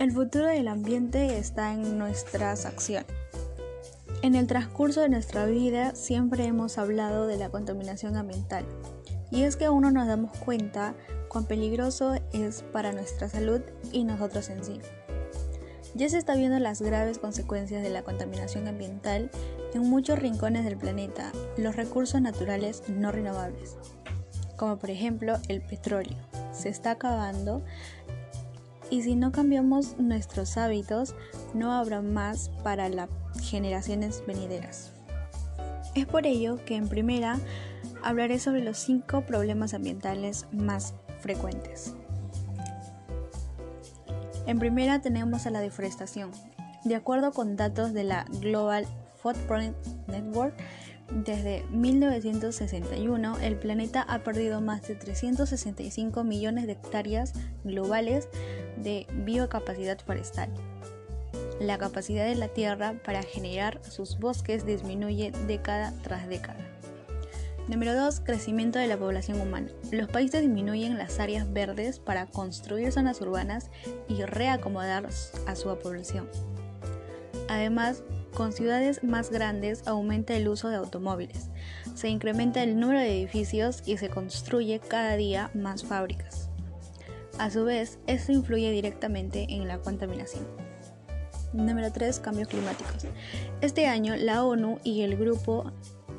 El futuro del ambiente está en nuestras acciones. En el transcurso de nuestra vida siempre hemos hablado de la contaminación ambiental y es que aún no nos damos cuenta cuán peligroso es para nuestra salud y nosotros en sí. Ya se está viendo las graves consecuencias de la contaminación ambiental en muchos rincones del planeta, los recursos naturales no renovables, como por ejemplo el petróleo, se está acabando y si no cambiamos nuestros hábitos, no habrá más para las generaciones venideras. Es por ello que en primera hablaré sobre los cinco problemas ambientales más frecuentes. En primera tenemos a la deforestación. De acuerdo con datos de la Global Footprint Network, desde 1961, el planeta ha perdido más de 365 millones de hectáreas globales de biocapacidad forestal. La capacidad de la Tierra para generar sus bosques disminuye década tras década. Número 2. Crecimiento de la población humana. Los países disminuyen las áreas verdes para construir zonas urbanas y reacomodar a su población. Además, con ciudades más grandes aumenta el uso de automóviles, se incrementa el número de edificios y se construye cada día más fábricas. A su vez, esto influye directamente en la contaminación. Número 3. Cambios climáticos. Este año la ONU y el Grupo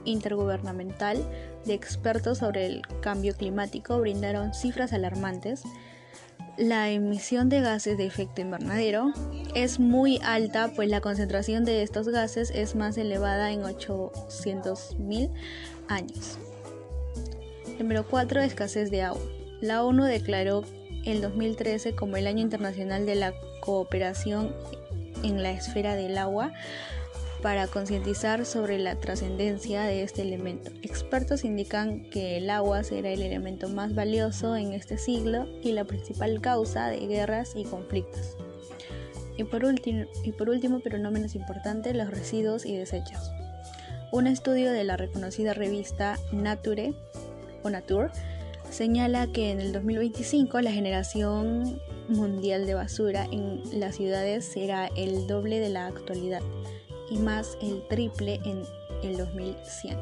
Intergubernamental de Expertos sobre el Cambio Climático brindaron cifras alarmantes la emisión de gases de efecto invernadero es muy alta, pues la concentración de estos gases es más elevada en 800.000 años. Número 4. Escasez de agua. La ONU declaró el 2013 como el Año Internacional de la Cooperación en la Esfera del Agua para concientizar sobre la trascendencia de este elemento. Expertos indican que el agua será el elemento más valioso en este siglo y la principal causa de guerras y conflictos. Y por, último, y por último, pero no menos importante, los residuos y desechos. Un estudio de la reconocida revista Nature o Nature señala que en el 2025 la generación mundial de basura en las ciudades será el doble de la actualidad y más el triple en el 2100.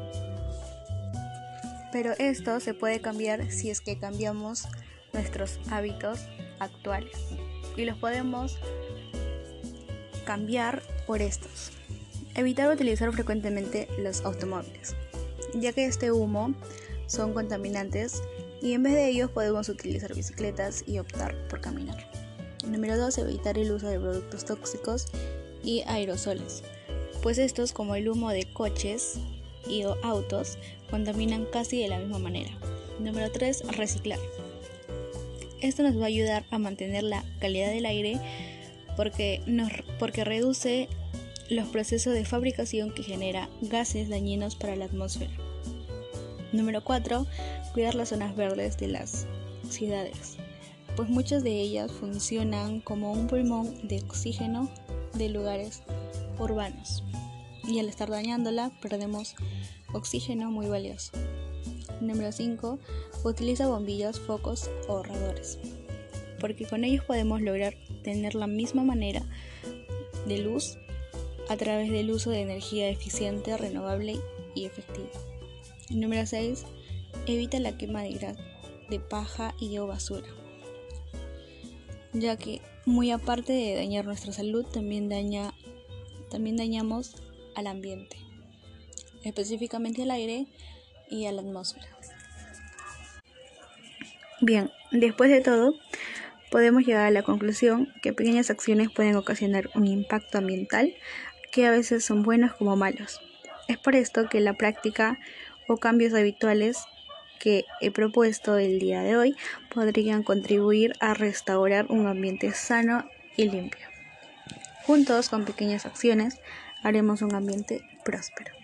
Pero esto se puede cambiar si es que cambiamos nuestros hábitos actuales y los podemos cambiar por estos. Evitar utilizar frecuentemente los automóviles, ya que este humo son contaminantes y en vez de ellos podemos utilizar bicicletas y optar por caminar. Número 2. Evitar el uso de productos tóxicos y aerosoles pues estos, como el humo de coches y autos, contaminan casi de la misma manera. Número 3. Reciclar. Esto nos va a ayudar a mantener la calidad del aire porque, nos, porque reduce los procesos de fabricación que genera gases dañinos para la atmósfera. Número 4. Cuidar las zonas verdes de las ciudades, pues muchas de ellas funcionan como un pulmón de oxígeno de lugares urbanos y al estar dañándola perdemos oxígeno muy valioso. Número 5. Utiliza bombillas, focos o ahorradores, porque con ellos podemos lograr tener la misma manera de luz a través del uso de energía eficiente, renovable y efectiva. Número 6. Evita la quema de, de paja y o basura, ya que muy aparte de dañar nuestra salud, también daña también dañamos al ambiente, específicamente al aire y a la atmósfera. Bien, después de todo, podemos llegar a la conclusión que pequeñas acciones pueden ocasionar un impacto ambiental que a veces son buenos como malos. Es por esto que la práctica o cambios habituales que he propuesto el día de hoy podrían contribuir a restaurar un ambiente sano y limpio. Juntos, con pequeñas acciones, haremos un ambiente próspero.